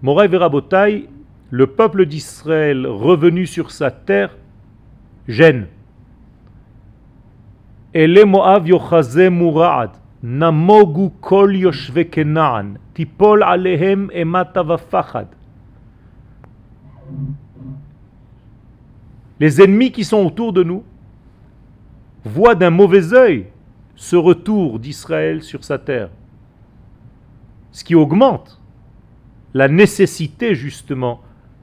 Moray Verabotai, le peuple d'Israël revenu sur sa terre, gêne. Les ennemis qui sont autour de nous voient d'un mauvais œil ce retour d'Israël sur sa terre. Ce qui augmente la nécessité justement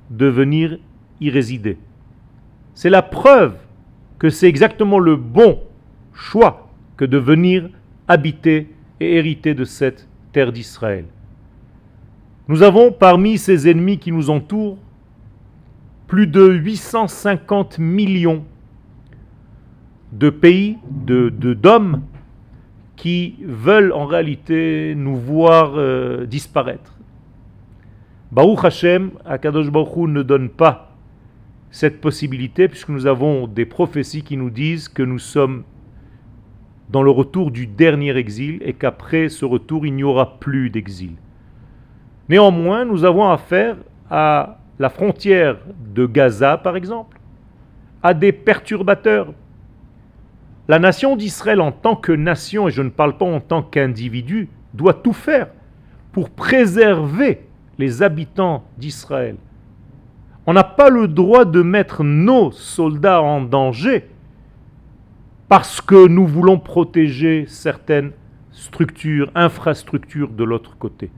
de venir y résider. C'est la preuve que c'est exactement le bon choix que de venir habiter et hériter de cette terre d'Israël. Nous avons parmi ces ennemis qui nous entourent plus de 850 millions de pays, de d'hommes qui veulent en réalité nous voir euh, disparaître. Baruch Hashem, Akadosh Baruch ne donne pas cette possibilité puisque nous avons des prophéties qui nous disent que nous sommes dans le retour du dernier exil et qu'après ce retour il n'y aura plus d'exil. Néanmoins, nous avons affaire à la frontière de Gaza, par exemple, à des perturbateurs. La nation d'Israël en tant que nation, et je ne parle pas en tant qu'individu, doit tout faire pour préserver les habitants d'Israël. On n'a pas le droit de mettre nos soldats en danger parce que nous voulons protéger certaines structures, infrastructures de l'autre côté.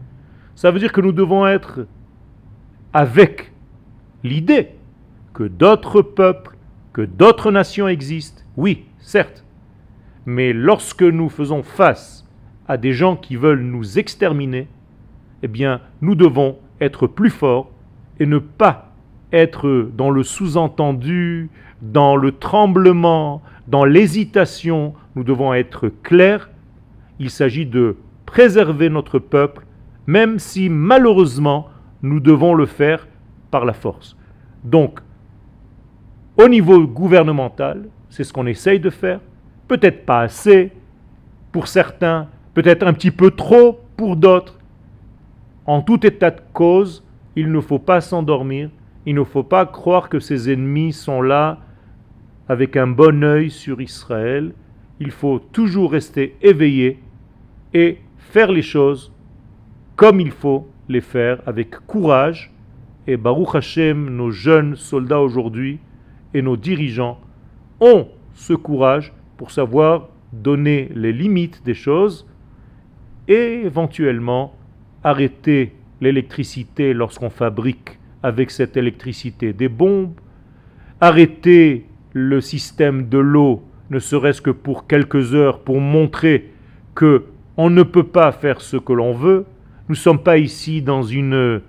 Ça veut dire que nous devons être avec l'idée que d'autres peuples, que d'autres nations existent. Oui, certes. Mais lorsque nous faisons face à des gens qui veulent nous exterminer, eh bien, nous devons être plus forts et ne pas être dans le sous-entendu, dans le tremblement, dans l'hésitation. Nous devons être clairs. Il s'agit de préserver notre peuple, même si malheureusement nous devons le faire par la force. Donc, au niveau gouvernemental, c'est ce qu'on essaye de faire. Peut-être pas assez pour certains, peut-être un petit peu trop pour d'autres. En tout état de cause, il ne faut pas s'endormir, il ne faut pas croire que ses ennemis sont là avec un bon œil sur Israël. Il faut toujours rester éveillé et faire les choses comme il faut les faire avec courage. Et Baruch Hashem, nos jeunes soldats aujourd'hui et nos dirigeants ont ce courage pour savoir donner les limites des choses et éventuellement arrêter l'électricité lorsqu'on fabrique avec cette électricité des bombes, arrêter le système de l'eau, ne serait-ce que pour quelques heures, pour montrer que on ne peut pas faire ce que l'on veut, nous ne sommes pas ici dans, euh,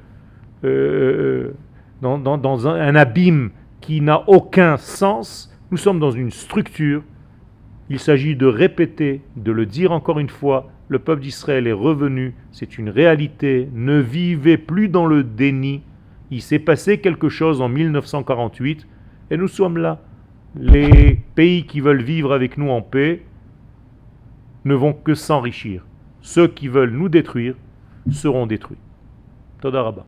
euh, un, abîme qui n'a aucun sens. Nous sommes dans une structure. Il s'agit de répéter, de le dire encore une fois. Le peuple d'Israël est revenu. C'est une réalité. Ne vivez plus dans le déni. Il s'est passé quelque chose en 1948 et nous sommes là. Les pays qui veulent vivre avec nous en paix ne vont que s'enrichir. Ceux qui veulent nous détruire seront détruits. Todarabah.